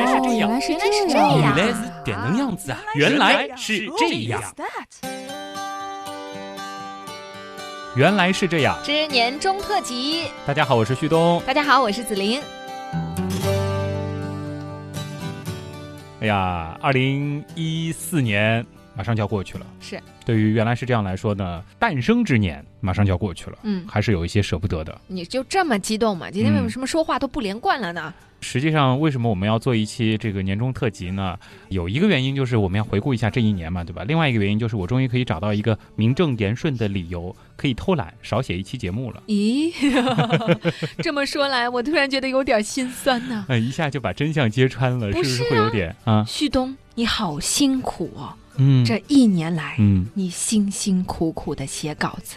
来是这样，原来是这样，原来是点能样子啊！原来是这样，原来是这样。之年终特辑，大家好，我是旭东。大家好，我是子琳。哎呀，二零一四年马上就要过去了。是，对于原来是这样来说呢，诞生之年马上就要过去了，嗯，还是有一些舍不得的。你就这么激动吗？今天为什么说话都不连贯了呢？实际上，为什么我们要做一期这个年终特辑呢？有一个原因就是我们要回顾一下这一年嘛，对吧？另外一个原因就是我终于可以找到一个名正言顺的理由，可以偷懒少写一期节目了。咦，这么说来，我突然觉得有点心酸呢。哎，一下就把真相揭穿了，不是啊是不是会有点啊？旭东，你好辛苦哦！嗯，这一年来，嗯你辛辛苦苦的写稿子，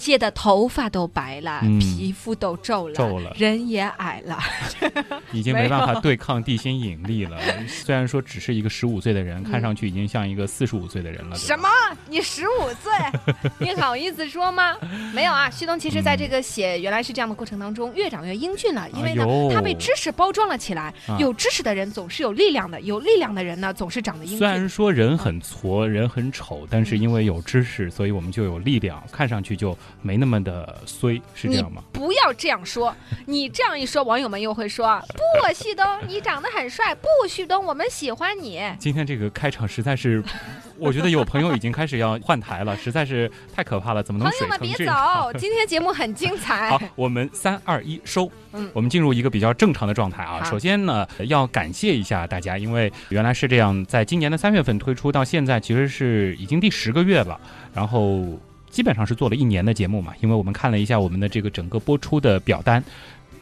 写的头发都白了，嗯皮肤都皱了，皱了人也矮了。已经没办法对抗地心引力了。虽然说只是一个十五岁的人，看上去已经像一个四十五岁的人了。什么？你十五岁？你好意思说吗？没有啊，旭东其实在这个写原来是这样的过程当中，越长越英俊了，因为呢哎，他被知识包装了起来啊。有知识的人总是有力量的，有力量的人呢总是长得英俊虽然。说人很矬，人很丑，但是因为有知识，所以我们就有力量，看上去就没那么的衰，是这样吗？不要这样说，你这样一说，网友们又会说：不，旭东，你长得很帅。不，旭东，我们喜欢你。今天这个开场实在是，我觉得有朋友已经开始要换台了，实在是太可怕了，怎么能朋友们别？走，今天节目很精彩。好，我们三二一收。嗯我们进入一个比较正常的状态啊。首先呢，要感谢一下大家，因为原来是这样，在今年的三月份推出到现在，其实是已经第十个月了，然后基本上是做了一年的节目嘛。因为我们看了一下我们的这个整个播出的表单。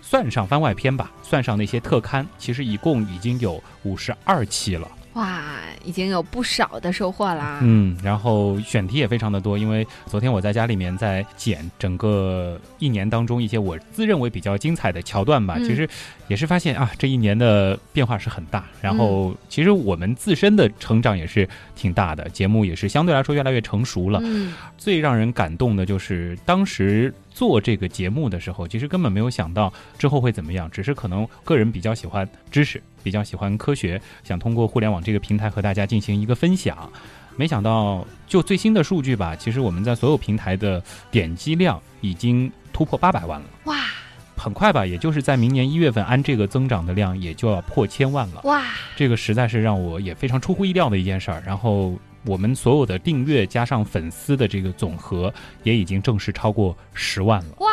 算上番外篇吧，算上那些特刊，其实一共已经有五十二期了。哇，已经有不少的收获啦。嗯，然后选题也非常的多，因为昨天我在家里面在剪整个一年当中一些我自认为比较精彩的桥段吧，嗯其实也是发现啊，这一年的变化是很大，然后其实我们自身的成长也是挺大的，节目也是相对来说越来越成熟了。嗯，最让人感动的就是当时做这个节目的时候，其实根本没有想到之后会怎么样，只是可能个人比较喜欢知识，比较喜欢科学，想通过互联网这个平台和大家进行一个分享。没想到，就最新的数据吧，其实我们在所有平台的点击量已经突破八百万了。哇很快吧，也就是在明年一月份，按这个增长的量，也就要破千万了。哇，这个实在是让我也非常出乎意料的一件事儿。然后我们所有的订阅加上粉丝的这个总和，也已经正式超过十万了。哇，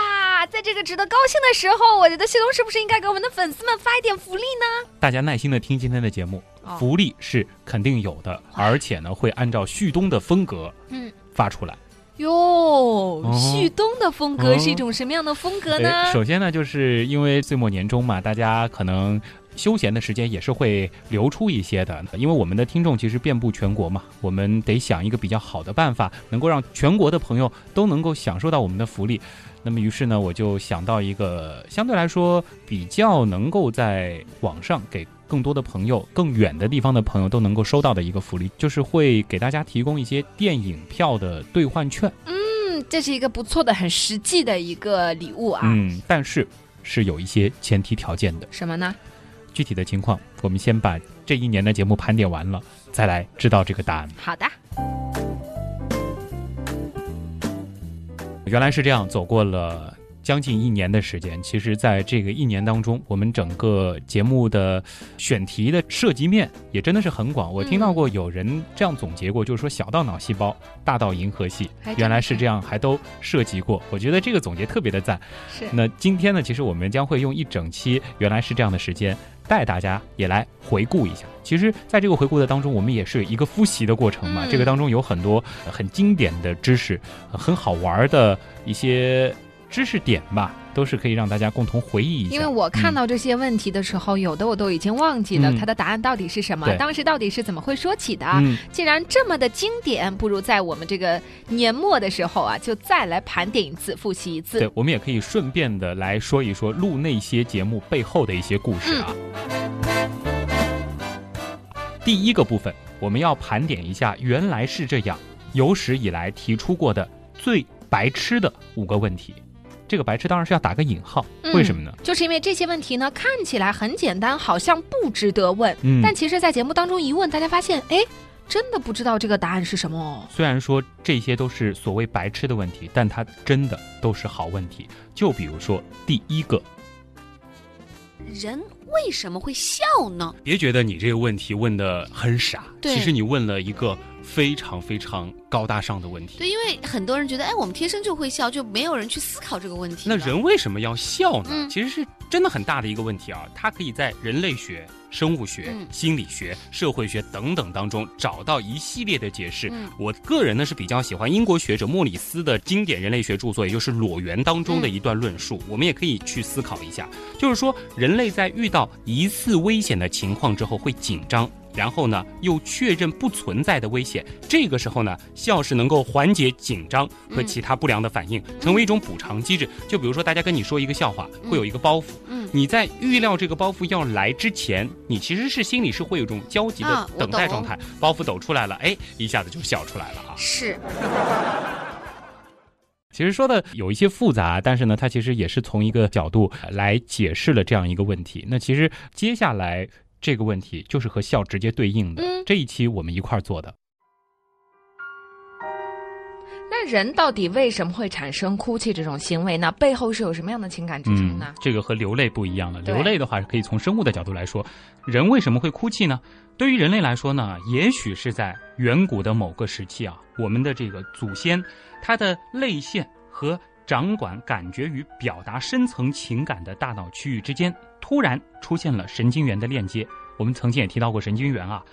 在这个值得高兴的时候，我觉得旭东是不是应该给我们的粉丝们发一点福利呢？大家耐心的听今天的节目，哦福利是肯定有的，而且呢会按照旭东的风格嗯，发出来。哟，旭东的风格是一种什么样的风格呢？哎首先呢，就是因为岁末年终嘛，大家可能。休闲的时间也是会留出一些的，因为我们的听众其实遍布全国嘛，我们得想一个比较好的办法，能够让全国的朋友都能够享受到我们的福利。那么于是呢，我就想到一个相对来说比较能够在网上给更多的朋友、更远的地方的朋友都能够收到的一个福利，就是会给大家提供一些电影票的兑换券。嗯，这是一个不错的、很实际的一个礼物啊。嗯，但是是有一些前提条件的。什么呢？具体的情况，我们先把这一年的节目盘点完了，再来知道这个答案。好的，原来是这样，走过了将近一年的时间。其实，在这个一年当中，我们整个节目的选题的涉及面也真的是很广。我听到过有人这样总结过，就是说小到脑细胞，大到银河系，原来是这样，还都涉及过。我觉得这个总结特别的赞。是那今天呢，其实我们将会用一整期原来是这样的时间，带大家也来回顾一下。其实，在这个回顾的当中，我们也是一个复习的过程嘛。嗯这个当中有很多呃很经典的知识，呃很好玩的一些知识点吧，都是可以让大家共同回忆一下。因为我看到这些问题的时候，有的我都已经忘记了嗯它的答案到底是什么，对当时到底是怎么会说起的。嗯，既然这么的经典，不如在我们这个年末的时候啊，就再来盘点一次，复习一次。对，我们也可以顺便的来说一说录那些节目背后的一些故事啊。第一个部分，我们要盘点一下，原来是这样，有史以来提出过的最白痴的五个问题。这个白痴当然是要打个引号，嗯为什么呢？就是因为这些问题呢，看起来很简单，好像不值得问，嗯但其实，在节目当中一问，大家发现，哎，真的不知道这个答案是什么哦。虽然说这些都是所谓白痴的问题，但它真的都是好问题。就比如说第一个，人为什么会笑呢？别觉得你这个问题问的很傻，其实你问了一个非常非常高大上的问题。对，因为很多人觉得，哎，我们天生就会笑，就没有人去思考这个问题那人为什么要笑呢？嗯其实是真的很大的一个问题啊！它可以在人类学、生物学、嗯心理学、社会学等等当中找到一系列的解释。嗯我个人呢是比较喜欢英国学者莫里斯的经典人类学著作，也就是《裸猿》当中的一段论述。我们也可以去思考一下，就是说人类在遇到疑似危险的情况之后会紧张。然后呢，又确认不存在的危险，这个时候呢，笑是能够缓解紧张和嗯其他不良的反应，成为一种补偿机制。就比如说，大家跟你说一个笑话，会有一个包袱，嗯你在预料这个包袱要来之前，你其实是心里是会有一种焦急的等待状态。包袱抖出来了，哎，一下子就笑出来了啊。是 其实说的有一些复杂，但是呢，它其实也是从一个角度呃来解释了这样一个问题。那其实接下来这个问题就是和笑直接对应的。嗯这一期我们一块儿做的。那人到底为什么会产生哭泣这种行为呢？背后是有什么样的情感支撑呢？这个和流泪不一样了。流泪的话是，可以从生物的角度来说，人为什么会哭泣呢？对于人类来说呢，也许是在远古的某个时期啊，我们的这个祖先，他的泪腺和掌管感觉与表达深层情感的大脑区域之间，突然出现了神经元的链接。我们曾经也提到过神经元啊，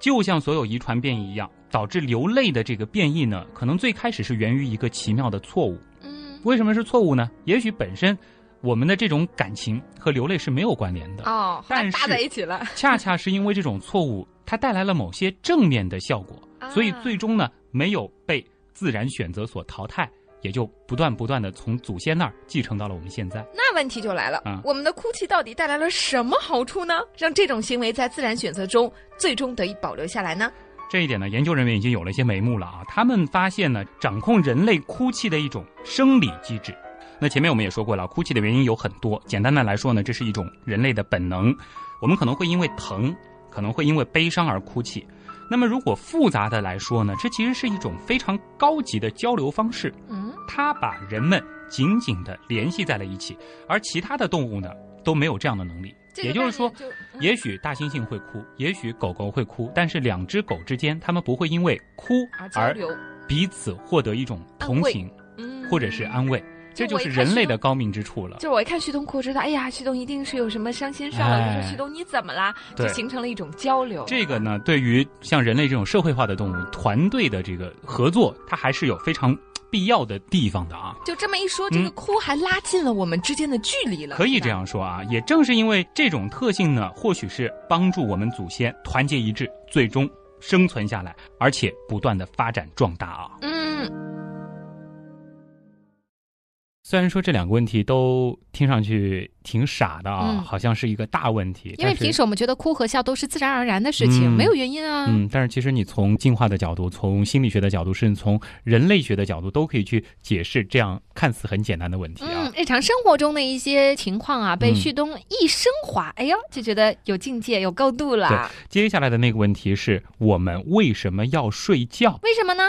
就像所有遗传变异一样，导致流泪的这个变异呢，可能最开始是源于一个奇妙的错误。嗯，为什么是错误呢？也许本身我们的这种感情和流泪是没有关联的，哦，但是搭在一起了。恰恰是因为这种错误，它带来了某些正面的效果，啊所以最终呢没有被自然选择所淘汰，也就不断不断的从祖先那儿继承到了我们现在。那问题就来了，啊我们的哭泣到底带来了什么好处呢？让这种行为在自然选择中最终得以保留下来呢？这一点呢，研究人员已经有了一些眉目了啊。他们发现呢，掌控人类哭泣的一种生理机制。那前面我们也说过了，哭泣的原因有很多。简单的来说呢，这是一种人类的本能。我们可能会因为疼，可能会因为悲伤而哭泣。那么如果复杂的来说呢，这其实是一种非常高级的交流方式。嗯，它把人们紧紧地联系在了一起，而其他的动物呢都没有这样的能力。也就是说，嗯。也许大猩猩会哭，也许狗狗会哭，但是两只狗之间，它们不会因为哭而彼此获得一种同情嗯。或者是安慰，这就是人类的高明之处了。就是我一看旭东哭，知道，哎呀，旭东一定是有什么伤心事了。我说旭东你怎么啦？就形成了一种交流。这个呢，对于像人类这种社会化的动物，团队的这个合作，它还是有非常必要的地方的啊。就这么一说，这个嗯哭还拉近了我们之间的距离了。可以这。样说啊，也正是因为这种特性呢，或许是帮助我们祖先团结一致，最终生存下来，而且不断的发展壮大啊。嗯，虽然说这两个问题都听上去挺傻的啊，嗯好像是一个大问题，因为平时我们觉得哭和笑都是自然而然的事情，嗯没有原因啊。嗯，但是其实你从进化的角度、从心理学的角度，甚至从人类学的角度，都可以去解释这样看似很简单的问题啊嗯。，日常生活中的一些情况啊，被嗯旭东一升华，哎呦，就觉得有境界、有高度了。接下来的那个问题是我们为什么要睡觉？为什么呢？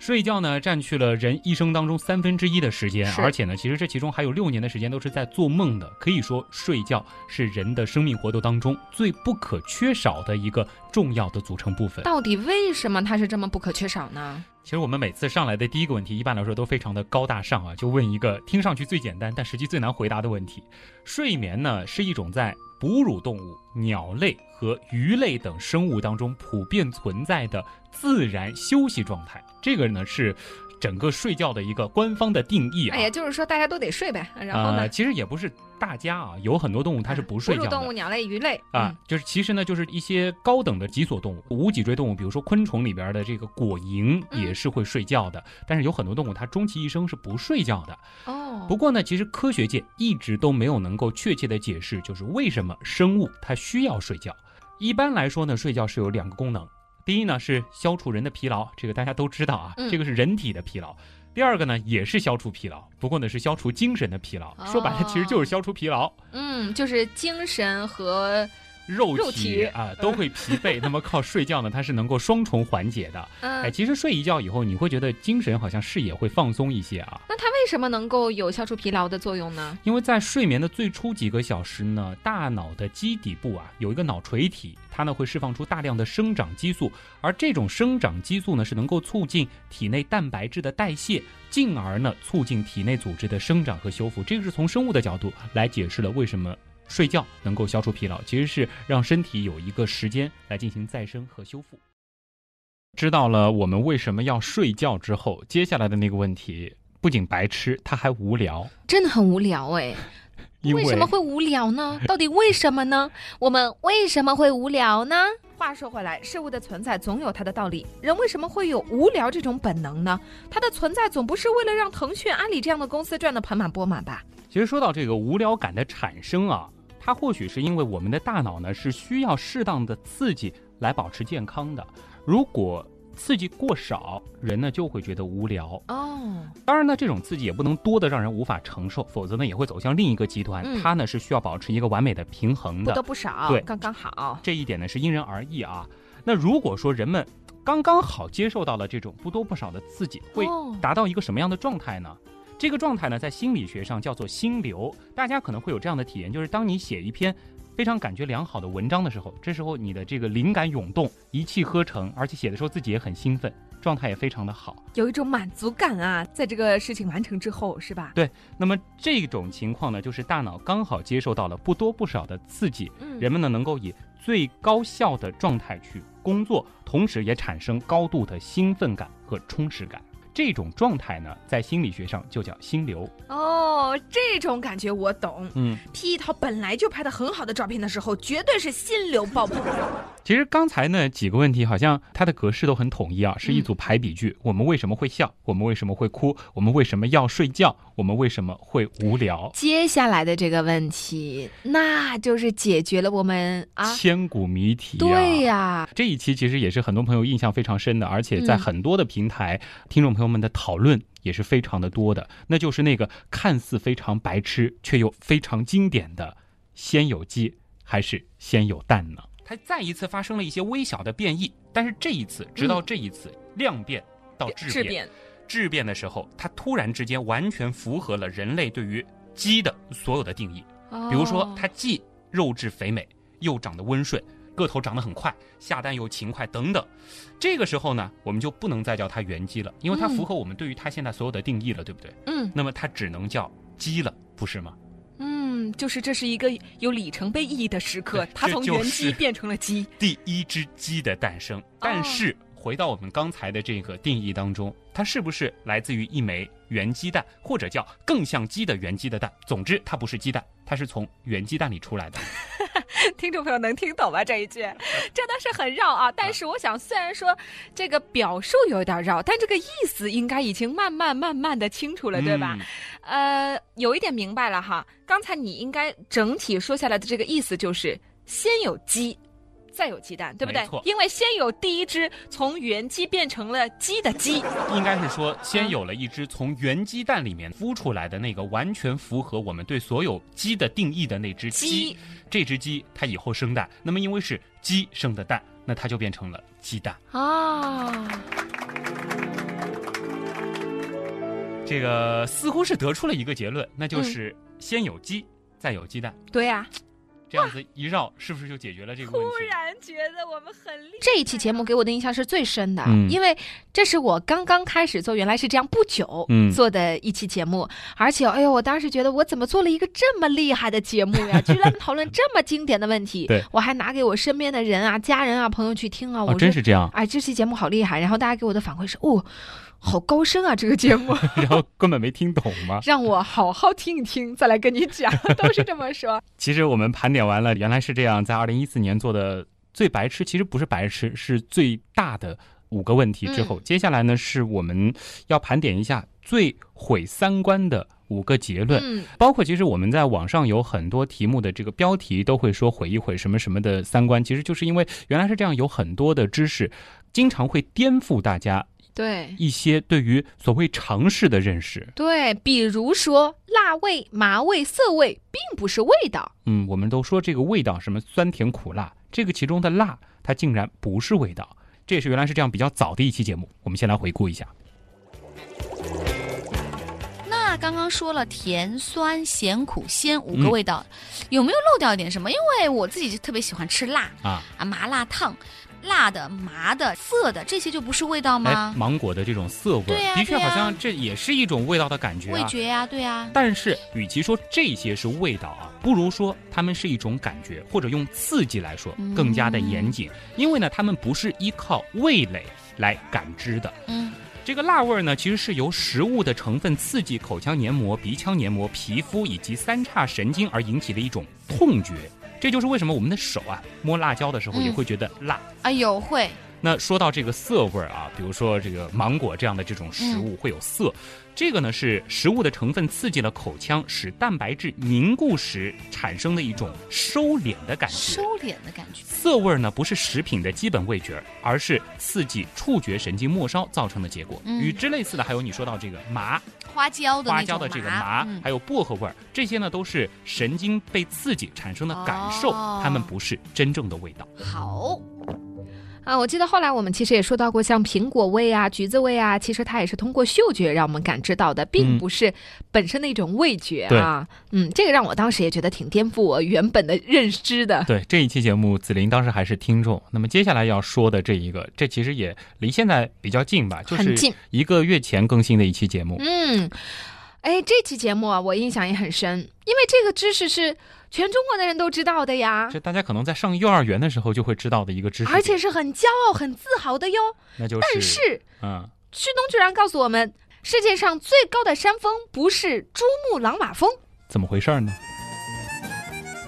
睡觉呢，占据了人一生当中三分之一的时间，而且呢，其实这其中还有六年的时间都是在做梦的。可以说，睡觉是人的生命活动当中最不可缺少的一个重要的组成部分。到底为什么它是这么不可缺少呢？其实我们每次上来的第一个问题，一般来说都非常的高大上啊，就问一个听上去最简单，但实际最难回答的问题。睡眠呢，是一种在哺乳动物、鸟类和鱼类等生物当中普遍存在的自然休息状态。这个呢是整个睡觉的一个官方的定义啊。哎呀，就是说大家都得睡呗。然后呢呃，？其实也不是大家啊，有很多动物它是不睡觉的。哺乳动物、鸟类、鱼类啊，，就是其实呢，就是一些高等的脊索动物、无脊椎动物，比如说昆虫里边的这个果蝇嗯也是会睡觉的，但是有很多动物它终其一生是不睡觉的。嗯哦，不过呢，其实科学界一直都没有能够确切的解释，就是为什么生物它需要睡觉。一般来说呢，睡觉是有两个功能。第一呢是消除人的疲劳，这个大家都知道啊，嗯这个是人体的疲劳。第二个呢，也是消除疲劳，不过呢是消除精神的疲劳。说白了，其实就是消除疲劳。嗯，就是精神和。肉体啊都会疲惫，那么靠睡觉呢，它是能够双重缓解的。哎，其实睡一觉以后，你会觉得精神好像视野会放松一些啊。那它为什么能够有消除疲劳的作用呢？因为在睡眠的最初几个小时呢，大脑的基底部啊有一个脑垂体，它呢会释放出大量的生长激素，而这种生长激素呢是能够促进体内蛋白质的代谢，进而呢促进体内组织的生长和修复。这个是从生物的角度来解释了为什么。睡觉能够消除疲劳，其实是让身体有一个时间来进行再生和修复。知道了我们为什么要睡觉之后，接下来的那个问题不仅白痴，它还无聊，真的很无聊哎。为什么会无聊呢？到底为什么呢？我们为什么会无聊呢？话说回来，事物的存在总有它的道理。人为什么会有无聊这种本能呢？它的存在总不是为了让腾讯、阿里这样的公司赚得盆满钵满吧？其实说到这个无聊感的产生啊。它或许是因为我们的大脑呢是需要适当的刺激来保持健康的，如果刺激过少，人呢就会觉得无聊哦。当然呢，这种刺激也不能多的让人无法承受，否则呢也会走向另一个极端。它呢是需要保持一个完美的平衡的，不多不少，对，刚刚好。这一点呢是因人而异啊。那如果说人们刚刚好接受到了这种不多不少的刺激，会达到一个什么样的状态呢？这个状态呢，在心理学上叫做心流。大家可能会有这样的体验，就是当你写一篇非常感觉良好的文章的时候，这时候你的这个灵感涌动，一气呵成，而且写的时候自己也很兴奋，状态也非常的好，有一种满足感啊，在这个事情完成之后，是吧？对。那么这种情况呢，就是大脑刚好接受到了不多不少的刺激，人们呢能够以最高效的状态去工作，同时也产生高度的兴奋感和充实感。这种状态呢，在心理学上就叫心流。哦，这种感觉我懂。嗯，P 一套本来就拍的很好的照片的时候，绝对是心流爆棚。其实刚才呢几个问题，好像它的格式都很统一啊，是一组排比句。我们为什么会笑？我们为什么会哭？我们为什么要睡觉？我们为什么会无聊？接下来的这个问题，那就是解决了我们啊千古谜题。对呀，这一期其实也是很多朋友印象非常深的，而且在很多的平台，听众朋友们的讨论也是非常的多的。那就是那个看似非常白痴却又非常经典的“先有鸡还是先有蛋呢？”它再一次发生了一些微小的变异，但是这一次，直到这一次量变到质变，质变的时候，它突然之间完全符合了人类对于鸡的所有的定义。比如说，它既肉质肥美，又长得温顺，个头长得很快，下蛋又勤快等等。这个时候呢，我们就不能再叫它原鸡了，因为它符合我们对于它现在所有的定义了，对不对？嗯。那么它只能叫鸡了，不是吗？嗯就是这是一个有里程碑意义的时刻，它从原鸡变成了鸡，第一只鸡的诞生。但是回到我们刚才的这个定义当中，它是不是来自于一枚原鸡蛋，或者叫更像鸡的原鸡的蛋？总之，它不是鸡蛋，它是从原鸡蛋里出来的。听众朋友能听懂吗？这一句真的是很绕啊！但是我想，虽然说这个表述有点绕，但这个意思应该已经慢慢慢慢的清楚了，对吧？呃，有一点明白了哈。刚才你应该整体说下来的这个意思就是，先有鸡。再有鸡蛋，对不对？因为先有第一只从原鸡变成了鸡的鸡，应该是说先有了一只从原鸡蛋里面孵出来的那个完全符合我们对所有鸡的定义的那只鸡。这只鸡它以后生蛋，那么因为是鸡生的蛋，那它就变成了鸡蛋啊。这个似乎是得出了一个结论，那就是先有鸡，再有鸡蛋。对呀。这样子一绕，是不是就解决了这个问题？突然觉得我们很厉害。这一期节目给我的印象是最深的，因为这是我刚刚开始做，原来是这样不久做的一期节目，而且，哎呦，我当时觉得我怎么做了一个这么厉害的节目呀？居然讨论这么经典的问题，对我还拿给我身边的人啊、家人啊、朋友去听啊。我真是这样。哎，这期节目好厉害，然后大家给我的反馈是，哦。好高深啊，这个节目，然后根本没听懂吗？让我好好听一听，再来跟你讲，都是这么说。其实我们盘点完了，原来是这样，在二零一四年做的最白痴，其实不是白痴，是最大的五个问题之后，接下来呢是我们要盘点一下最毁三观的五个结论，包括其实我们在网上有很多题目的这个标题都会说毁一毁什么什么的三观，其实就是因为原来是这样，有很多的知识经常会颠覆大家。对一些对于所谓常识的认识。对，比如说辣味、麻味、涩味，并不是味道。嗯，我们都说这个味道什么酸甜苦辣，这个其中的辣，它竟然不是味道。这也是原来是这样比较早的一期节目，我们先来回顾一下。那刚刚说了甜、酸、咸、苦、鲜五个嗯味道，有没有漏掉一点什么？因为我自己就特别喜欢吃辣啊啊，麻辣烫。辣的、麻的、涩的，这些就不是味道哎吗，？芒果的这种涩味的确好像这也是一种味道的感觉啊。味觉呀、对呀、但是，与其说这些是味道啊，不如说它们是一种感觉，或者用刺激来说嗯更加的严谨。因为呢，它们不是依靠味蕾来感知的。嗯，这个辣味儿呢，其实是由食物的成分刺激口腔黏膜、鼻腔黏膜、皮肤以及三叉神经而引起的一种痛觉。这就是为什么我们的手啊摸辣椒的时候嗯也会觉得辣。啊有会，那说到这个涩味儿啊，比如说这个芒果这样的这种食物会有涩，这个呢是食物的成分刺激了口腔，使蛋白质凝固时产生的一种收敛的感觉收。敛的感觉。涩味儿呢不是食品的基本味觉，而是刺激触觉神经末梢造成的结果。嗯与之类似的还有你说到这个麻，花椒的花椒的这个麻，嗯。还有薄荷味儿，这些呢都是神经被刺激产生的感受，哦。它们不是真正的味道。好，啊，我记得后来我们其实也说到过，像苹果味啊、橘子味啊，其实它也是通过嗅觉让我们感知到的，并嗯不是本身的一种味觉啊。嗯，这个让我当时也觉得挺颠覆我原本的认知的。对这一期节目，紫菱当时还是听众。那么接下来要说的这一个，这其实也离现在比较近吧，就是一个月前更新的一期节目。嗯，哎，这期节目啊，我印象也很深，因为这个知识是全中国的人都知道的呀，这大家可能在上幼儿园的时候就会知道的一个知识，而且是很骄傲、很自豪的哟。那就是，但是嗯，旭东居然告诉我们，世界上最高的山峰不是珠穆朗玛峰。怎么回事呢？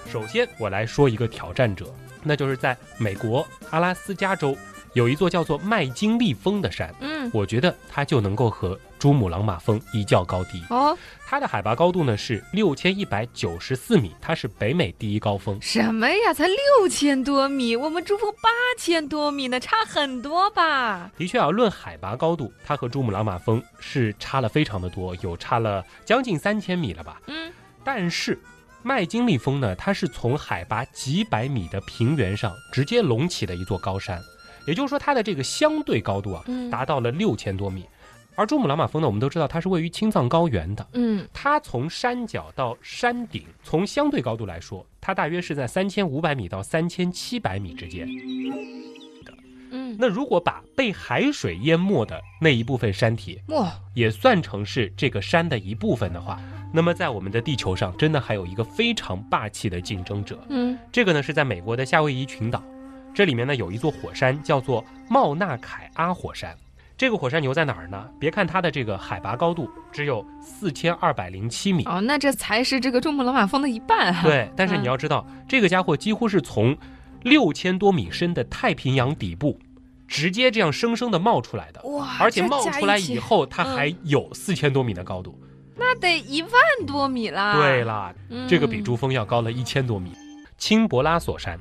首先，我来说一个挑战者，那就是在美国阿拉斯加州有一座叫做麦金利峰的山，嗯，我觉得它就能够和珠穆朗玛峰一较高低。哦，它的海拔高度呢是六千一百九十四米，它是北美第一高峰。什么呀？才六千多米，我们珠峰八千多米呢，差很多吧？的确啊，论海拔高度，它和珠穆朗玛峰是差了非常的多，有差了将近三千米了吧。嗯，但是麦金利峰呢，它是从海拔几百米的平原上直接隆起的一座高山，也就是说它的这个相对高度啊，嗯达到了六千多米。而珠穆朗玛峰呢，我们都知道它是位于青藏高原的，嗯，它从山脚到山顶，从相对高度来说，它大约是在三千五百米到三千七百米之间。嗯，那如果把被海水淹没的那一部分山体哇，也算成是这个山的一部分的话，那么在我们的地球上，真的还有一个非常霸气的竞争者。嗯这个呢是在美国的夏威夷群岛，这里面呢有一座火山叫做茂纳凯阿火山。这个火山牛在哪儿呢？别看它的这个海拔高度只有四千二百零七米，哦，那这才是这个珠穆朗玛峰的一半啊。，对，但是你要知道，这个家伙几乎是从六千多米深的太平洋底部，直接这样生生的冒出来的，哇，而且冒出来以，后，它嗯还有四千多米的高度。那得一万多米啦。对，啦，这个比珠峰要高了一千多米。青博拉索山，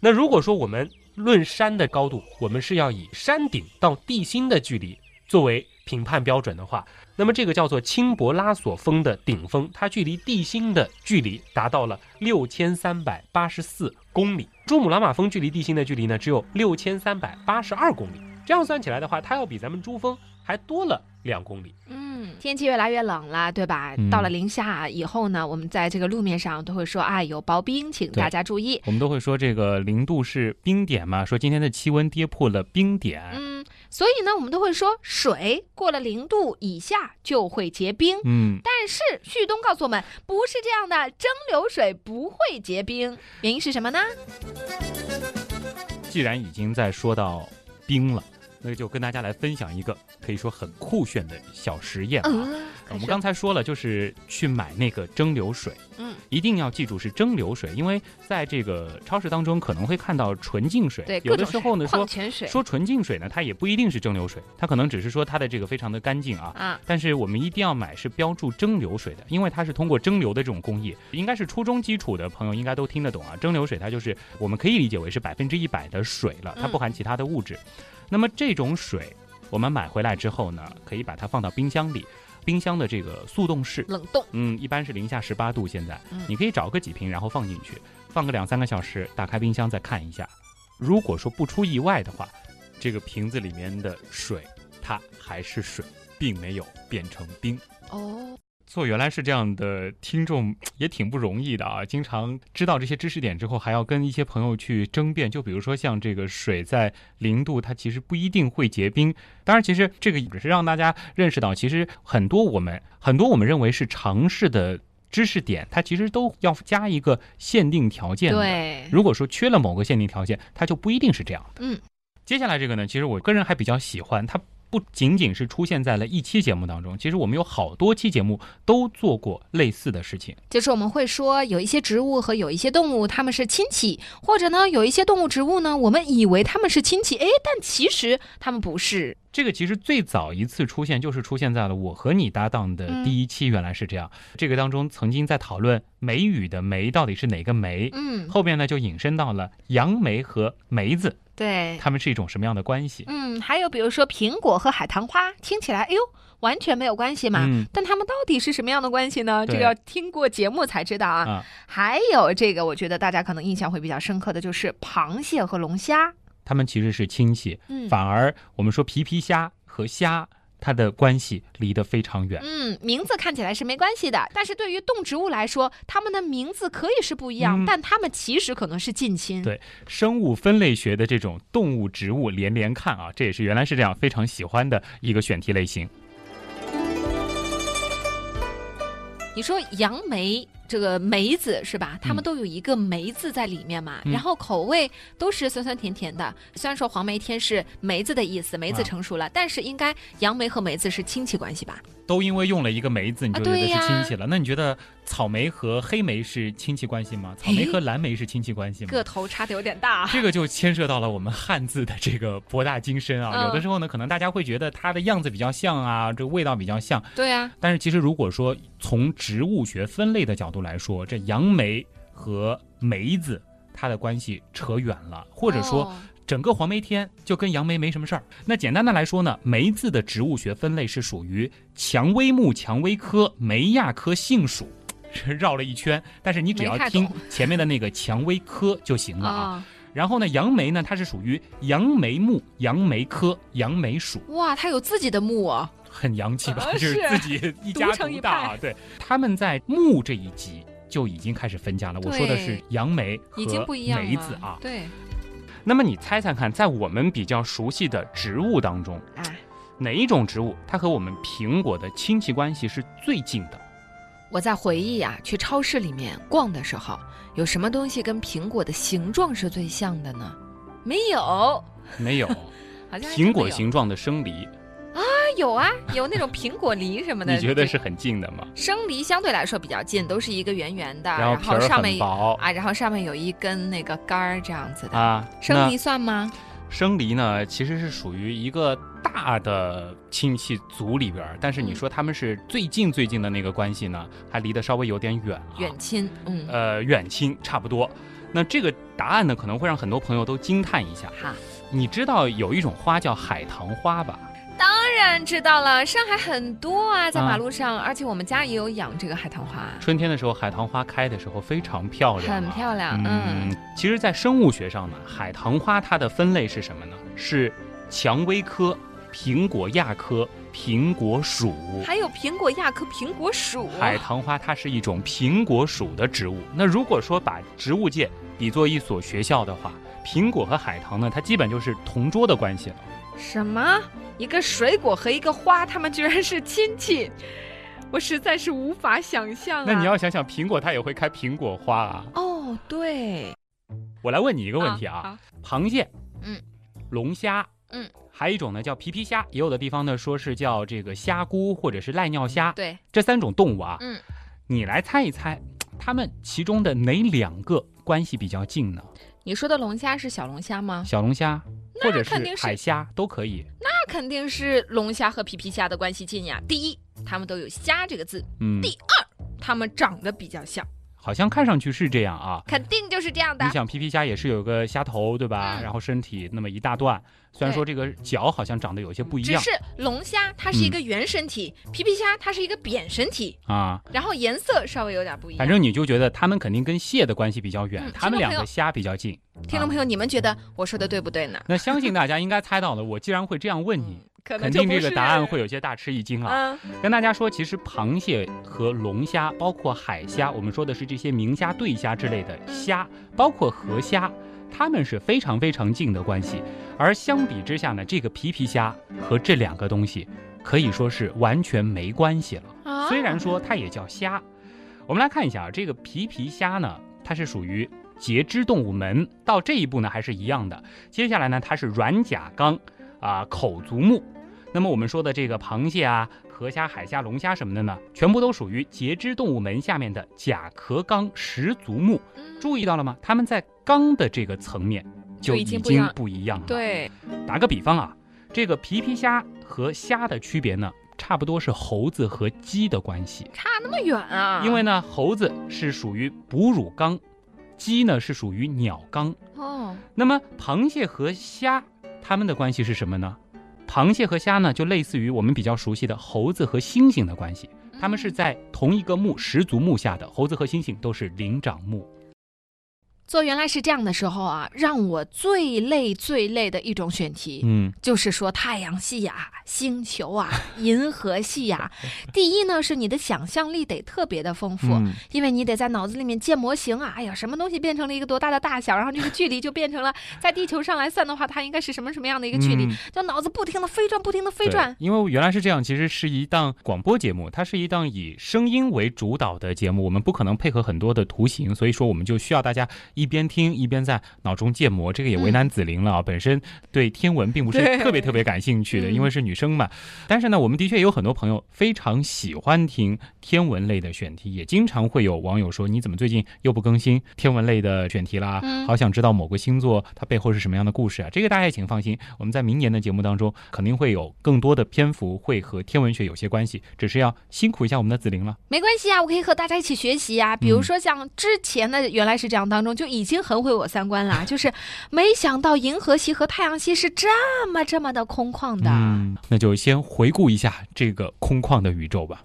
那如果说我们论山的高度，我们是要以山顶到地心的距离作为评判标准的话，那么这个叫做青博拉索峰的顶峰，它距离地心的距离达到了六千三百八十四公里。珠穆朗玛峰距离地心的距离呢，只有六千三百八十二公里。这样算起来的话，它要比咱们珠峰还多了两公里。嗯，天气越来越冷了，对吧？嗯到了零下以后呢，我们在这个路面上都会说啊，有薄冰，请大家注意。我们都会说这个零度是冰点嘛，说今天的气温跌破了冰点。嗯，所以呢，我们都会说水过了零度以下就会结冰。嗯，但是旭东告诉我们，不是这样的，蒸馏水不会结冰，原因是什么呢？既然已经在说到冰了，那就跟大家来分享一个可以说很酷炫的小实验啊。我们刚才说了，就是去买那个蒸馏水，嗯，一定要记住是蒸馏水，因为在这个超市当中可能会看到纯净水，对，有的时候呢说说纯净水呢，它也不一定是蒸馏水，它可能只是说它的这个非常的干净啊。啊，但是我们一定要买是标注蒸馏水的，因为它是通过蒸馏的这种工艺，应该是初中基础的朋友应该都听得懂啊。蒸馏水它就是我们可以理解为是百分之一百的水了，它嗯不含其他的物质。那么这种水我们买回来之后呢，可以把它放到冰箱里，冰箱的这个速冻室，冷冻，嗯，一般是零下十八度。现在嗯你可以找个几瓶，然后放进去，放个两三个小时，打开冰箱再看一下。如果说不出意外的话，这个瓶子里面的水它还是水，并没有变成冰。哦，做原来是这样的听众也挺不容易的啊！经常知道这些知识点之后，还要跟一些朋友去争辩。就比如说像这个水在零度，它其实不一定会结冰。当然，其实这个只是让大家认识到，其实很多我们很多我们认为是常识的知识点，它其实都要加一个限定条件的。对，如果说缺了某个限定条件，它就不一定是这样的。嗯，接下来这个呢，其实我个人还比较喜欢它。不仅仅是出现在了一期节目当中，其实我们有好多期节目都做过类似的事情。就是我们会说有一些植物和有一些动物它们是亲戚，或者呢有一些动物植物呢，我们以为它们是亲戚，哎，但其实它们不是。这个其实最早一次出现就是出现在了我和你搭档的第一期，原来是这样。这个当中曾经在讨论梅雨的梅到底是哪个梅，嗯，后面呢就引申到了杨梅和梅子，对，它们是一种什么样的关系？嗯，还有比如说苹果和海棠花，听起来哎呦完全没有关系嘛，嗯但它们到底是什么样的关系呢？这个要听过节目才知道啊。啊，还有这个，我觉得大家可能印象会比较深刻的就是螃蟹和龙虾。它们其实是亲戚，嗯反而我们说皮皮虾和虾，它的关系离得非常远。嗯，名字看起来是没关系的，但是对于动植物来说，它们的名字可以是不一样，嗯但它们其实可能是近亲。对生物分类学的这种动物、植物连连看啊，这也是原来是这样非常喜欢的一个选题类型。你说杨梅这个梅子是吧？它们都有一个梅字在里面嘛，嗯然后口味都是酸酸甜甜的。虽然说黄梅天是梅子的意思，梅子啊成熟了，但是应该杨梅和梅子是亲戚关系吧？都因为用了一个梅字，你就觉得是亲戚了。那你觉得草莓和黑莓是亲戚关系吗？草莓和蓝莓是亲戚关系吗？个头差的有点大。这个就牵涉到了我们汉字的这个博大精深啊。嗯有的时候呢，可能大家会觉得它的样子比较像啊，这个味道比较像，对啊，但是其实如果说从植物学分类的角度来说，这杨梅和梅子它的关系扯远了，或者说哦整个黄梅天就跟杨梅没什么事儿。那简单的来说呢，梅字的植物学分类是属于蔷薇目蔷薇科梅亚科杏属。是 绕了一圈，但是你只要听 前面的那个蔷薇科就行了啊。啊，然后呢，杨梅呢，它是属于杨梅目杨梅科杨梅属，哇，它有自己的木啊。很洋气吧？呃就是是自己一家独大啊。对，他们在木这一级就已经开始分家了。我说的是杨梅和已经不一样了。梅子啊。对，那么你猜猜看，在我们比较熟悉的植物当中，啊，哪一种植物它和我们苹果的亲戚关系是最近的？我在回忆啊，去超市里面逛的时候，有什么东西跟苹果的形状是最像的呢？没有，没有，苹果形状的生梨，啊有啊，有那种苹果梨什么的。你觉得是很近的吗？生梨相对来说比较近，都是一个圆圆的，然后上面很薄啊，然后上面有一根那个杆儿这样子的。啊。生梨算吗？生梨呢，其实是属于一个大的亲戚族里边儿，但是你嗯说他们是最近最近的那个关系呢，还离得稍微有点远啊。远亲，嗯，呃，远亲差不多。那这个答案呢，可能会让很多朋友都惊叹一下。哈，你知道有一种花叫海棠花吧？当然知道了，上海很多啊，在啊马路上，而且我们家也有养这个海棠花，春天的时候，海棠花开的时候非常漂亮、啊，很漂亮，嗯嗯，，其实，在生物学上呢，海棠花它的分类是什么呢？是蔷薇科苹果亚科苹果属。还有苹果亚科苹果属，海棠花它是一种苹果属的植物。那如果说把植物界比作一所学校的话，苹果和海棠呢，它基本就是同桌的关系了。什么？一个水果和一个花，他们居然是亲戚，我实在是无法想象啊！那你要想想，苹果它也会开苹果花啊。哦，对，我来问你一个问题啊，好螃蟹，嗯，龙虾，嗯，还有一种呢叫皮皮虾，也有的地方呢说是叫这个虾菇或者是赖尿虾，对，这三种动物啊，嗯，你来猜一猜，它们其中的哪两个关系比较近呢？你说的龙虾是小龙虾吗？小龙虾或者是海虾都可以。那肯定是龙虾和皮皮虾的关系近呀。第一，它们都有“虾”这个字；嗯，第二，它们长得比较像。好像看上去是这样啊。肯定就是这样的你。想皮皮虾也是有个虾头，对吧？嗯然后身体那么一大段，虽然说这个脚好像长得有些不一样只是龙虾它是一个圆身体，皮皮虾它是一个扁身体，啊，然后颜色稍微有点不一样。反正你就觉得它们肯定跟蟹的关系比较远，嗯它们两个虾比较近。啊听众朋友，你们觉得我说的对不对呢？那相信大家应该猜到了，我既然会这样问你，可能肯定这个答案会有些大吃一惊啊。嗯，跟大家说，其实螃蟹和龙虾，包括海虾，我们说的是这些明虾、对虾之类的虾，包括河虾，它们是非常非常近的关系。而相比之下呢，这个皮皮虾和这两个东西可以说是完全没关系了。啊虽然说它也叫虾，我们来看一下啊，这个皮皮虾呢，它是属于节肢动物门，到这一步呢还是一样的。接下来呢，它是软甲纲啊、口足目。那么我们说的这个螃蟹啊、河虾、海虾、龙虾什么的呢，全部都属于节肢动物门下面的甲壳纲十足目。嗯注意到了吗？它们在纲的这个层面就已已经经不一样不一样了。，对，打个比方啊，这个皮皮虾和虾的区别呢，差不多是猴子和鸡的关系。差那么远啊！因为呢，猴子是属于哺乳纲，鸡呢是属于鸟纲。哦，那么螃蟹和虾，它们的关系是什么呢？螃蟹和虾呢，就类似于我们比较熟悉的猴子和猩猩的关系，它们是在同一个目十足目下的。猴子和猩猩都是灵长目。做原来是这样的时候啊，让我最累最累的一种选题，嗯，就是说太阳系呀、星球啊、银河系呀、第一呢，是你的想象力得特别的丰富，嗯因为你得在脑子里面建模型啊。哎呀，什么东西变成了一个多大的大小，然后这个距离就变成了在地球上来算的话，它应该是什么什么样的一个距离，嗯就脑子不停的飞转，不停的飞转。因为原来是这样，其实是一档广播节目，它是一档以声音为主导的节目，我们不可能配合很多的图形，所以说我们就需要大家一边听一边在脑中建模，这个也为难子玲了啊。本身对天文并不是特别特别感兴趣的，嗯因为是女生嘛。但是呢，我们的确有很多朋友非常喜欢听天文类的选题，也经常会有网友说：“你怎么最近又不更新天文类的选题啦？嗯好想知道某个星座它背后是什么样的故事啊！”这个大家也请放心，我们在明年的节目当中肯定会有更多的篇幅会和天文学有些关系，只是要辛苦一下我们的子玲了。没关系啊，我可以和大家一起学习啊。比如说像之前的原来是这样当中，就已经很毁我三观了，就是没想到银河系和太阳系是这么这么的空旷的。嗯，那就先回顾一下这个空旷的宇宙吧。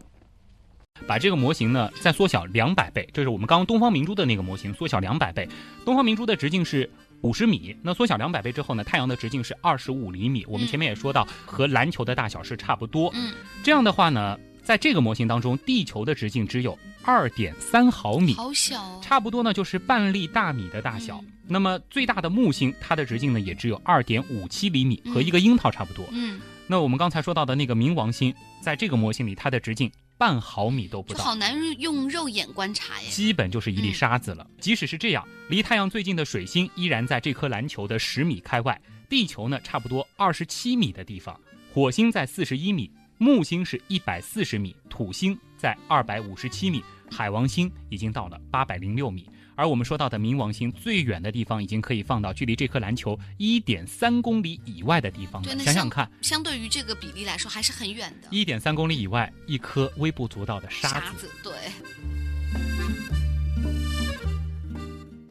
把这个模型呢再缩小两百倍，这是我们刚刚东方明珠的那个模型，缩小两百倍。东方明珠的直径是五十米，那缩小两百倍之后呢，太阳的直径是二十五厘米。我们前面也说到，和篮球的大小是差不多。嗯，这样的话呢，在这个模型当中，地球的直径只有二点三毫米，好小哦。差不多呢就是半粒大米的大小。嗯那么最大的木星，它的直径呢也只有二点五七厘米，和一个樱桃差不多。嗯，那我们刚才说到的那个冥王星，在这个模型里，它的直径半毫米都不到，好难用肉眼观察呀。基本就是一粒嗯沙子了。即使是这样，离太阳最近的水星依然在这颗篮球的十米开外，地球呢差不多二十七米的地方，火星在四十一米，木星是一百四十米，土星在二百五十七米，海王星已经到了八百零六米。而我们说到的冥王星最远的地方，已经可以放到距离这颗篮球一点三公里以外的地方了。对那想想看，相对于这个比例来说，还是很远的。一点三公里以外，一颗微不足道的沙子。子，对，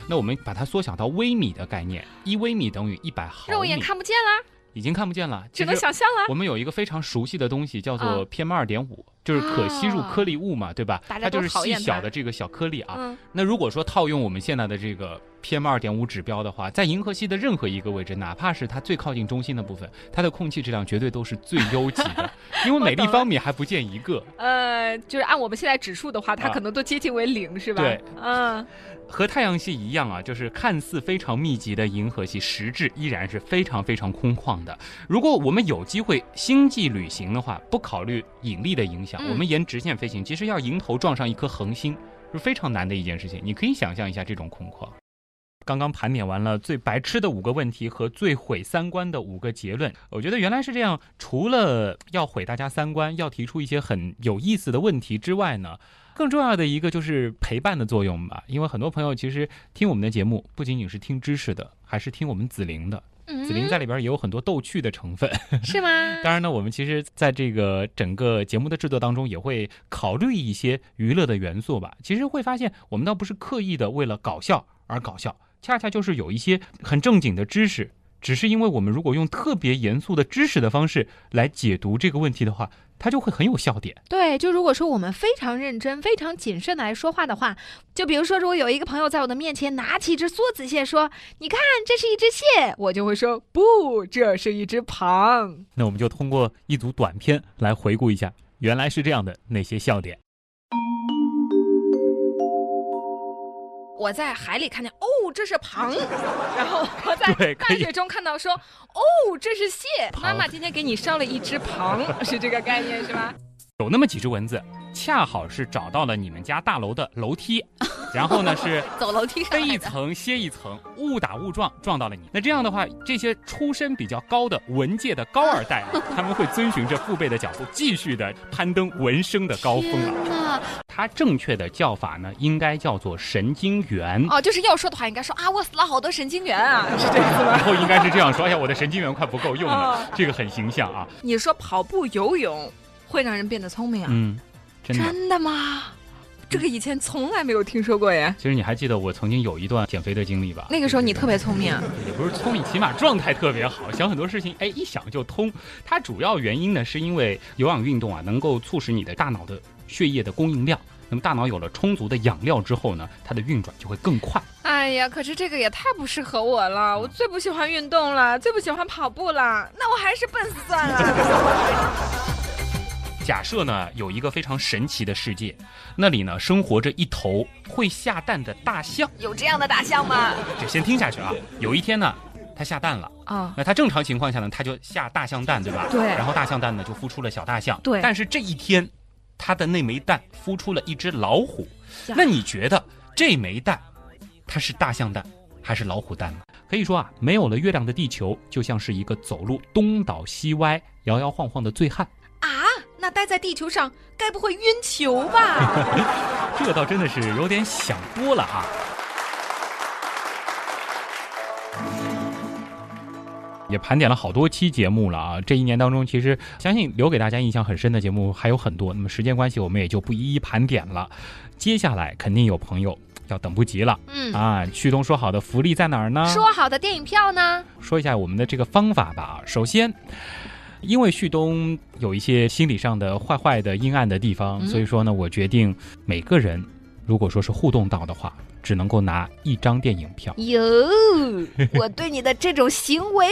那我们把它缩小到微米的概念，一微米等于一百毫米，肉眼看不见啦，已经看不见了，只能想象了。我们有一个非常熟悉的东西，叫啊做 PM 二点五，就是可吸入颗粒物嘛，对吧？它就是细小的这个小颗粒啊。嗯，那如果说套用我们现在的这个 PM 二点五指标的话，在银河系的任何一个位置，哪怕是它最靠近中心的部分，它的空气质量绝对都是最优级的，因为每立方米还不见一个。呃，就是按我们现在指数的话，它啊可能都接近为零，是吧？对，嗯，和太阳系一样啊，就是看似非常密集的银河系，实质依然是非常非常空旷的。如果我们有机会星际旅行的话，不考虑引力的影响，嗯我们沿直线飞行，其实要迎头撞上一颗恒星是非常难的一件事情。你可以想象一下这种空旷。刚刚盘点完了最白痴的五个问题和最毁三观的五个结论，我觉得原来是这样。除了要毁大家三观，要提出一些很有意思的问题之外呢，更重要的一个就是陪伴的作用吧。因为很多朋友其实听我们的节目，不仅仅是听知识的，还是听我们紫菱的。嗯紫菱在里边也有很多逗趣的成分。是吗？当然呢，我们其实在这个整个节目的制作当中，也会考虑一些娱乐的元素吧。其实会发现，我们倒不是刻意的为了搞笑而搞笑，恰恰就是有一些很正经的知识。只是因为我们如果用特别严肃的知识的方式来解读这个问题的话，它就会很有笑点。对，就如果说我们非常认真、非常谨慎的来说话的话，就比如说，如果有一个朋友在我的面前拿起一只梭子蟹说：“你看，这是一只蟹。”我就会说：“不，这是一只螃。那我们就通过一组短片来回顾一下，原来是这样的那些笑点。”我在海里看见，哦，这是螃，然后我在对可以淡水中看到说，哦，这是蟹。妈妈今天给你烧了一只螃，是这个概念是吧？有那么几只蚊子，恰好是找到了你们家大楼的楼梯，然后呢是 走楼梯上飞一。层歇一层，误打误撞撞到了你。那这样的话，这些出身比较高的文界的高二代啊，他们会遵循着父辈的脚步，继续的攀登文生的高峰啊。它正确的叫法呢，应该叫做神经元。哦，就是要说的话，应该说啊，我死了好多神经元啊，是这个意思吗？然后应该是这样说：“哎呀，我的神经元快不够用了啊。”这个很形象啊。你说跑步、游泳会让人变得聪明啊？嗯，真的。真的吗？这个以前从来没有听说过耶。其实你还记得我曾经有一段减肥的经历吧？那个时候你特别聪明啊，也不是聪明，起码状态特别好，想很多事情，哎，一想就通。它主要原因呢，是因为有氧运动啊，能够促使你的大脑的血液的供应量。那么大脑有了充足的养料之后呢，它的运转就会更快。哎呀，可是这个也太不适合我了，我最不喜欢运动了，最不喜欢跑步了，那我还是笨死算了。假设呢，有一个非常神奇的世界，那里呢生活着一头会下蛋的大象。有这样的大象吗？就先听下去啊。有一天呢，它下蛋了。啊、那它正常情况下呢，它就下大象蛋，对吧？对然后大象蛋呢就孵出了小大象。对但是这一天，它的那枚蛋孵出了一只老虎。那你觉得这枚蛋，它是大象蛋还是老虎蛋呢？可以说啊，没有了月亮的地球，就像是一个走路东倒西歪、摇摇晃晃的醉汉。啊，那待在地球上该不会晕球吧？这倒真的是有点想多了啊。也盘点了好多期节目了啊！这一年当中，其实相信留给大家印象很深的节目还有很多。那么时间关系，我们也就不一一盘点了。接下来肯定有朋友要等不及了嗯，啊！旭东说好的福利在哪儿呢？说好的电影票呢？说一下我们的这个方法吧。首先，因为旭东有一些心理上的坏坏的阴暗的地方，嗯所以说呢，我决定每个人如果说是互动到的话，只能够拿一张电影票。哟，我对你的这种行为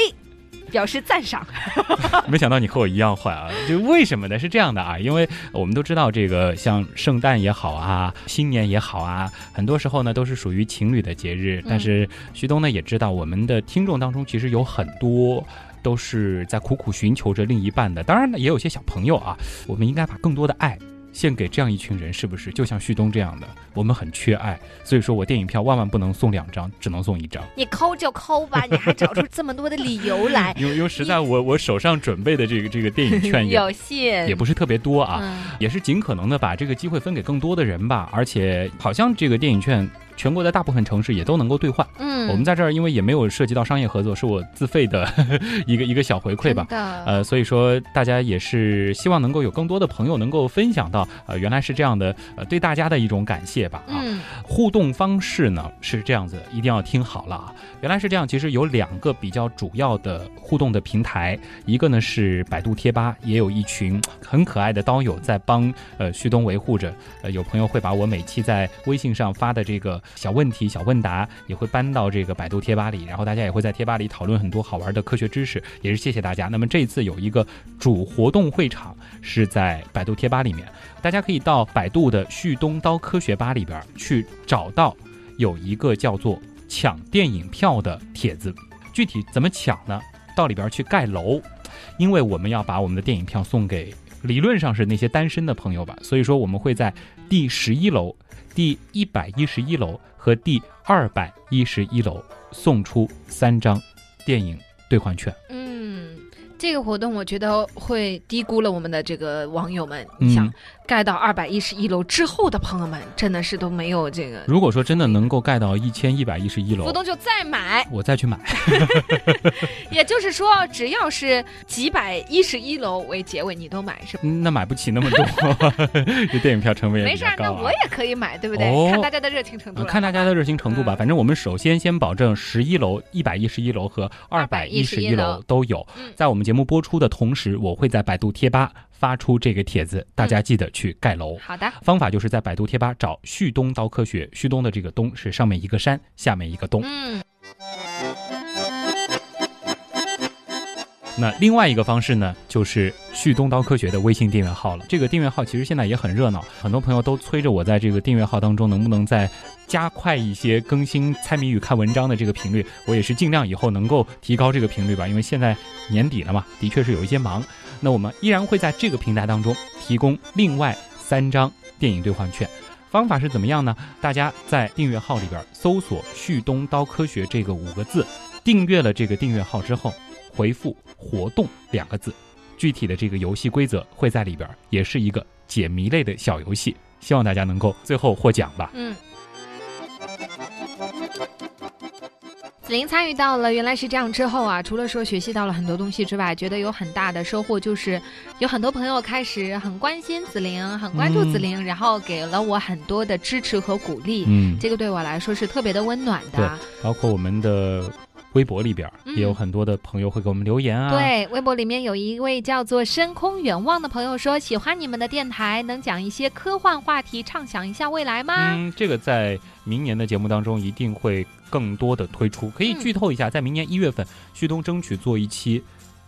表示赞赏。没想到你和我一样坏啊！就为什么呢？是这样的啊，因为我们都知道这个像圣诞也好啊，新年也好啊，很多时候呢都是属于情侣的节日。但是徐东呢也知道，我们的听众当中其实有很多。都是在苦苦寻求着另一半的，当然呢，也有些小朋友啊。我们应该把更多的爱献给这样一群人，是不是？就像旭东这样的，我们很缺爱，所以说我电影票万万不能送两张，只能送一张。你抠就抠吧，你还找出这么多的理由来，因为因为实在我我手上准备的这个这个电影券也有限也不是特别多啊。嗯也是尽可能的把这个机会分给更多的人吧，而且好像这个电影券全国的大部分城市也都能够兑换。嗯我们在这儿因为也没有涉及到商业合作，是我自费的 一个一个小回馈吧。的呃，所以说大家也是希望能够有更多的朋友能够分享到，呃，原来是这样的，呃，对大家的一种感谢吧。啊，嗯互动方式呢是这样子，一定要听好了啊！原来是这样，其实有两个比较主要的互动的平台，一个呢是百度贴吧，也有一群 很可爱的刀友在帮呃旭东维护着。呃，有朋友会把我每期在微信上发的这个小问题、小问答，也会搬到这个百度贴吧里，然后大家也会在贴吧里讨论很多好玩的科学知识，也是谢谢大家。那么这次有一个主活动会场是在百度贴吧里面，大家可以到百度的旭东刀科学吧里边去找到有一个叫做“抢电影票”的帖子。具体怎么抢呢？到里边去盖楼，因为我们要把我们的电影票送给理论上是那些单身的朋友吧，所以说我们会在第十一楼、第一百一十一楼和第二百一十一楼送出三张电影兑换券。这个活动我觉得会低估了我们的这个网友们。你想盖到二百一十一楼之后的朋友们，真的是都没有这个。如果说真的能够盖到一千一百一十一楼，活动就再买，我再去买。也就是说，只要是几百一十一楼为结尾，你都买是吧？那买不起那么多，这电影票成本也没事，那我也可以买，对不对？看大家的热情程度。看大家的热情程度吧。反正我们首先先保证十一楼、一百一十一楼和二百一十一楼都有。在我们节目播出的同时，我会在百度贴吧发出这个帖子，大家记得去盖楼。好的。方法就是在百度贴吧找“旭东刀科学”，旭东的这个“东”是上面一个山，下面一个“东”。嗯。那另外一个方式呢，就是旭东刀科学的微信订阅号了。这个订阅号其实现在也很热闹，很多朋友都催着我在这个订阅号当中能不能再加快一些更新猜谜语、看文章的这个频率。我也是尽量以后能够提高这个频率吧，因为现在年底了嘛，的确是有一些忙。那我们依然会在这个平台当中提供另外三张电影兑换券。方法是怎么样呢？大家在订阅号里边搜索“旭东刀科学”这个五个字，订阅了这个订阅号之后。回复“活动”两个字，具体的这个游戏规则会在里边，也是一个解谜类的小游戏，希望大家能够最后获奖吧。嗯。子琳参与到了，原来是这样之后啊，除了说学习到了很多东西之外，觉得有很大的收获，就是有很多朋友开始很关心子琳，很关注子琳，然后给了我很多的支持和鼓励。嗯，这个对我来说是特别的温暖的。对，包括我们的。微博里边也有很多的朋友会给我们留言啊。对，微博里面有一位叫做深空远望的朋友说：“喜欢你们的电台，能讲一些科幻话题，畅想一下未来吗？”嗯，这个在明年的节目当中一定会更多的推出。可以剧透一下，在明年一月份，旭东争取做一期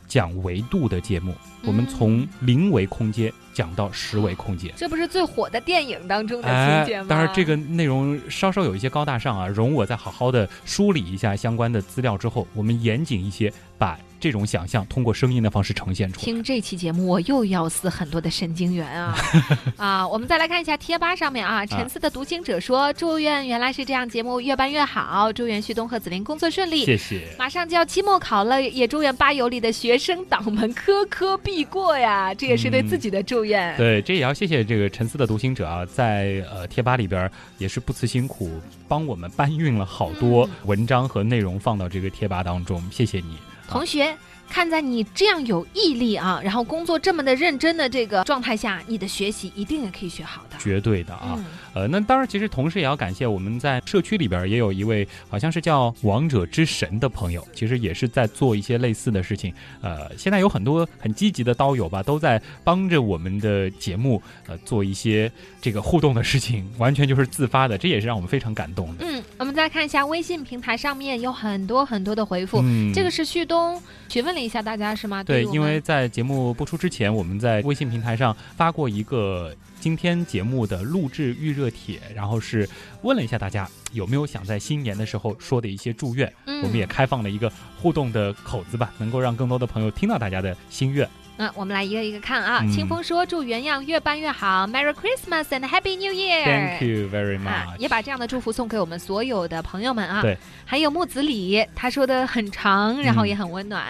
讲维度的节目。我们从零维空间讲到十维空间，这不是最火的电影当中的情节吗？当然，这个内容稍稍有一些高大上啊，容我再好好的梳理一下相关的资料之后，我们严谨一些，把。这种想象通过声音的方式呈现出来。听这期节目，我又要死很多的神经元啊！啊，我们再来看一下贴吧上面啊，沉思的独行者说：“祝愿原来是这样节目越办越好，祝愿旭东和子林工作顺利。”谢谢。马上就要期末考了，也祝愿吧友里的学生党们科科必过呀！这也是对自己的祝愿。对，这也要谢谢这个沉思的独行者啊，在呃贴吧里边也是不辞辛苦，帮我们搬运了好多文章和内容放到这个贴吧当中，谢谢你。同学，看在你这样有毅力啊，然后工作这么的认真的这个状态下，你的学习一定也可以学好的。绝对的啊，呃，那当然，其实同时也要感谢我们在社区里边也有一位好像是叫王者之神的朋友，其实也是在做一些类似的事情。呃，现在有很多很积极的刀友吧，都在帮着我们的节目呃做一些这个互动的事情，完全就是自发的，这也是让我们非常感动的。嗯。我们再看一下微信平台上面有很多很多的回复，这个是旭东询问了一下大家是吗？对，因为在节目播出之前，我们在微信平台上发过一个今天节目的录制预热帖，然后是问了一下大家有没有想在新年的时候说的一些祝愿，嗯我们也开放了一个互动的口子吧，能够让更多的朋友听到大家的心愿。那我们来一个一个看啊。清风说：“祝原样越办越好，Merry Christmas and Happy New Year。” Thank you very much。也把这样的祝福送给我们所有的朋友们啊。对。还有木子李，他说的很长，然后也很温暖。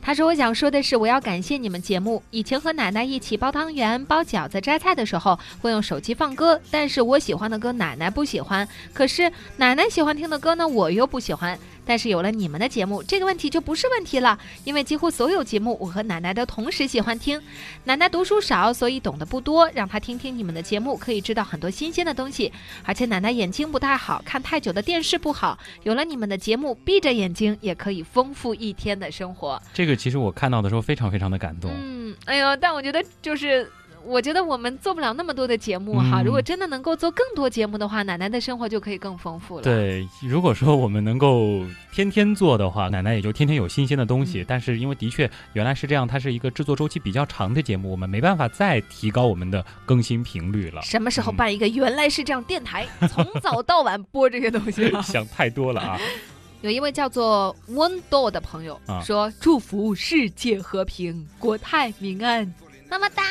他说：“我想说的是，我要感谢你们节目。以前和奶奶一起包汤圆、包饺子、摘菜的时候，会用手机放歌，但是我喜欢的歌奶奶不喜欢，可是奶奶喜欢听的歌呢，我又不喜欢。”但是有了你们的节目，这个问题就不是问题了，因为几乎所有节目我和奶奶都同时喜欢听。奶奶读书少，所以懂得不多，让她听听你们的节目，可以知道很多新鲜的东西。而且奶奶眼睛不太好，看太久的电视不好，有了你们的节目，闭着眼睛也可以丰富一天的生活。这个其实我看到的时候非常非常的感动。嗯，哎呦，但我觉得就是。我觉得我们做不了那么多的节目哈，如果真的能够做更多节目的话，奶奶的生活就可以更丰富了。对，如果说我们能够天天做的话，奶奶也就天天有新鲜的东西。但是因为的确原来是这样，它是一个制作周期比较长的节目，我们没办法再提高我们的更新频率了。什么时候办一个原来是这样电台，从早到晚播这些东西？想太多了啊！有一位叫做温多的朋友说：“祝福世界和平，国泰民安。”么么哒！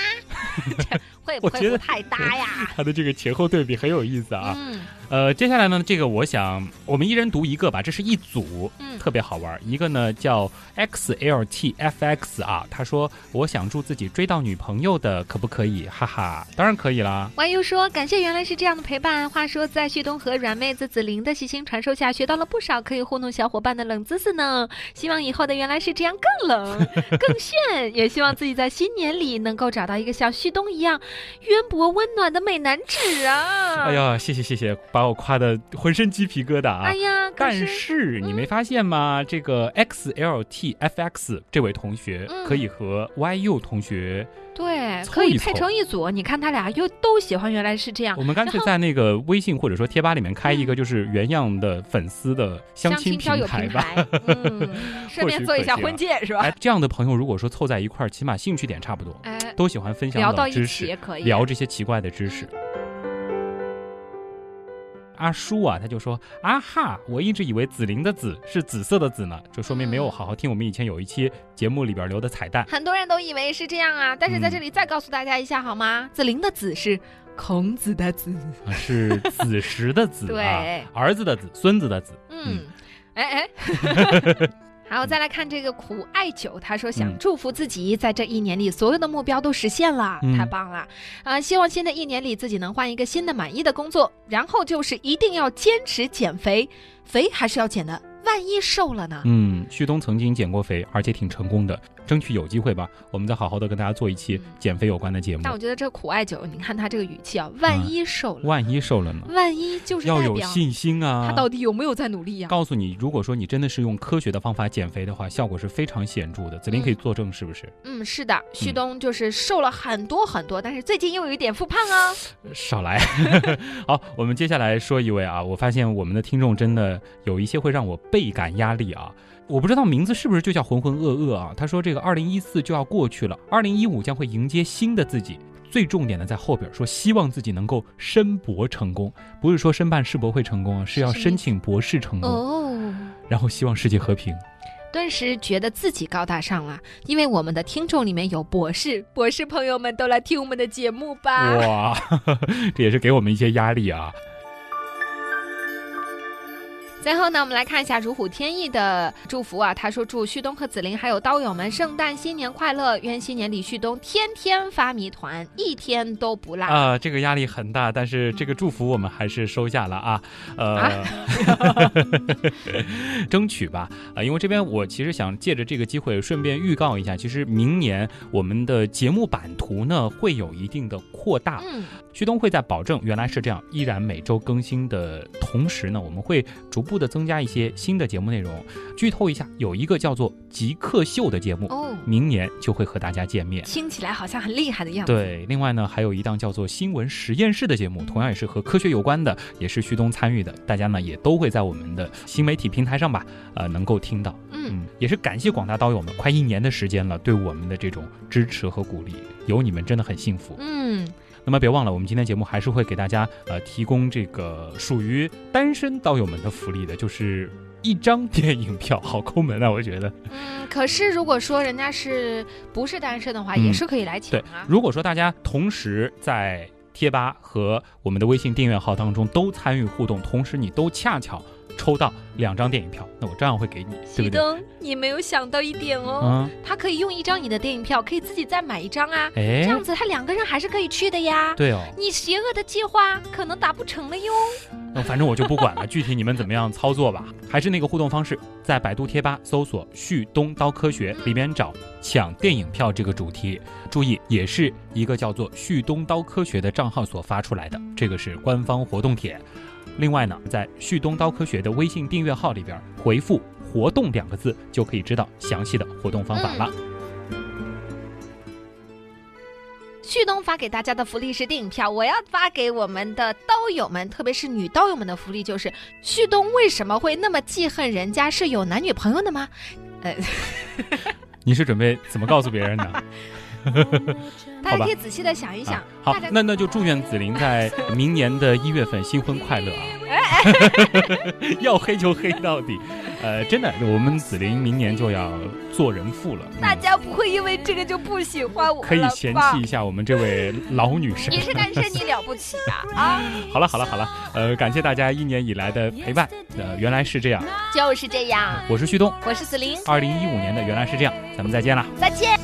会不会不太搭呀？他的这个前后对比很有意思啊。嗯呃，接下来呢，这个我想我们一人读一个吧，这是一组，嗯特别好玩。一个呢叫 XLTFX 啊，他说我想祝自己追到女朋友的，可不可以？哈哈，当然可以啦。万优说：“感谢原来是这样的陪伴。话说，在旭东和软妹子子琳的细心传授下，学到了不少可以糊弄小伙伴的冷知识呢。希望以后的原来是这样更冷、更炫，也希望自己在新年里能够找到一个像旭东一样渊博温暖的美男子啊！哎，呀，谢谢谢谢，把我夸的浑身鸡皮疙瘩啊。哎呀，可但是是你没发现吗？这个 XLTFX 这位同学嗯可以和 YU 同学，对，凑可以配成一组。你看他俩又都喜欢，原来是这样我。们干脆在那个微信或者说贴吧里面开一个就是原样的粉丝的相亲平台吧。嗯，顺便做一下婚介是吧？哎，这样的朋友如果说凑在一块儿，起码兴趣点差不多，哎，都喜欢分享聊到一起冷知识，也可以聊这些奇怪的知识。阿叔啊，他就说啊哈，我一直以为紫菱的紫是紫色的紫呢，这说明没有好好听我们以前有一期节目里边留的彩蛋。很多人都以为是这样啊，但是在嗯这里再告诉大家一下好吗？紫菱的紫是孔子的子，啊是子时的子啊 对，儿子的子，孙子的子。嗯，哎哎。好，再来看这个苦艾酒，他说想嗯。祝福自己在这一年里所有的目标都实现了，嗯。太棒了！啊、希望新的一年里自己能换一个新的满意的工作，然后就是一定要坚持减肥，肥还是要减的，万一瘦了呢？嗯，旭东曾经减过肥，而且挺成功的，争取有机会吧，我们再好好的跟大家做一期嗯减肥有关的节目但。我觉得这苦艾酒，你看他这个语气啊，万一瘦了，万一瘦了呢？万一就是要有信心啊！他到底有没有在努力呀、告诉你，如果说你真的是用科学的方法减肥的话，效果是非常显著的。子琳可以作证，是不是？嗯，是的，旭东就是瘦了很多很多，但是最近又有一点复胖啊。少来。好，我们接下来说一位啊，我发现我们的听众真的有一些会让我倍感压力啊。我不知道名字是不是就叫浑浑噩噩啊？他说这个二零一四就要过去了，二零一五将会迎接新的自己。最重点的在后边说，希望自己能够申博成功，不是说申办世博会成功啊，是要申请博士成功，哦，然后希望世界和平。顿时觉得自己高大上了，因为我们的听众里面有博士，博士朋友们都来听我们的节目吧。哇，这也是给我们一些压力啊。最后呢，我们来看一下如虎添翼的祝福啊。他说：“祝旭东和紫琳还有刀友们圣诞新年快乐！愿新年里旭东天天发谜团，一天都不落。啊、这个压力很大，但是这个祝福我们还是收下了啊，呃，争取吧，啊、因为这边我其实想借着这个机会顺便预告一下，其实明年我们的节目版图呢会有一定的扩大，嗯，旭东会在保证原来是这样，依然每周更新的同时呢，我们会逐步的增加一些新的节目内容。剧透一下，有一个叫做《极客秀》的节目，哦，明年就会和大家见面。听起来好像很厉害的样子。对，另外呢，还有一档叫做《新闻实验室》的节目，同样也是和科学有关的，也是旭东参与的，大家呢也都会在我们的新媒体平台上吧，呃，能够听到。嗯，嗯，也是感谢广大刀友们，快一年的时间了，对我们的这种支持和鼓励，有你们真的很幸福。嗯，那么别忘了，我们今天节目还是会给大家呃提供这个属于单身刀友们的福利的，就是一张电影票，好抠门啊，我觉得。嗯，可是如果说人家是不是单身的话，嗯也是可以来抢对啊。如果说大家同时在贴吧和我们的微信订阅号当中都参与互动，同时你都恰巧抽到两张电影票，那我照样会给你，对不对？旭东，你没有想到一点哦，嗯，他可以用一张你的电影票，可以自己再买一张啊，这哎，样子他两个人还是可以去的呀。对哦，你邪恶的计划可能达不成了哟。那反正我就不管了，具体你们怎么样操作吧。还是那个互动方式，在百度贴吧搜索“旭东刀科学”里边找“抢电影票”这个主题。注意，也是一个叫做“旭东刀科学”的账号所发出来的，这个是官方活动帖。另外呢，在“旭东刀科学”的微信订阅号里边回复“活动”两个字，就可以知道详细的活动方法了。旭东发给大家的福利是电影票，我要发给我们的刀友们，特别是女刀友们的福利就是：旭东为什么会那么记恨人家是有男女朋友的吗？呃，你是准备怎么告诉别人呢？大家可以仔细的想一想。啊、好，那那就祝愿紫菱在明年的一月份新婚快乐啊！要黑就黑到底。呃，真的，我们紫菱明年就要做人妇了。大家不会因为这个就不喜欢我可以嫌弃一下我们这位老女神。你是单身，你了不起啊！啊，好了好了好了，呃，感谢大家一年以来的陪伴。呃，原来是这样，就是这样。我是旭东，我是紫菱。二零一五年的原来是这样，咱们再见了，再见。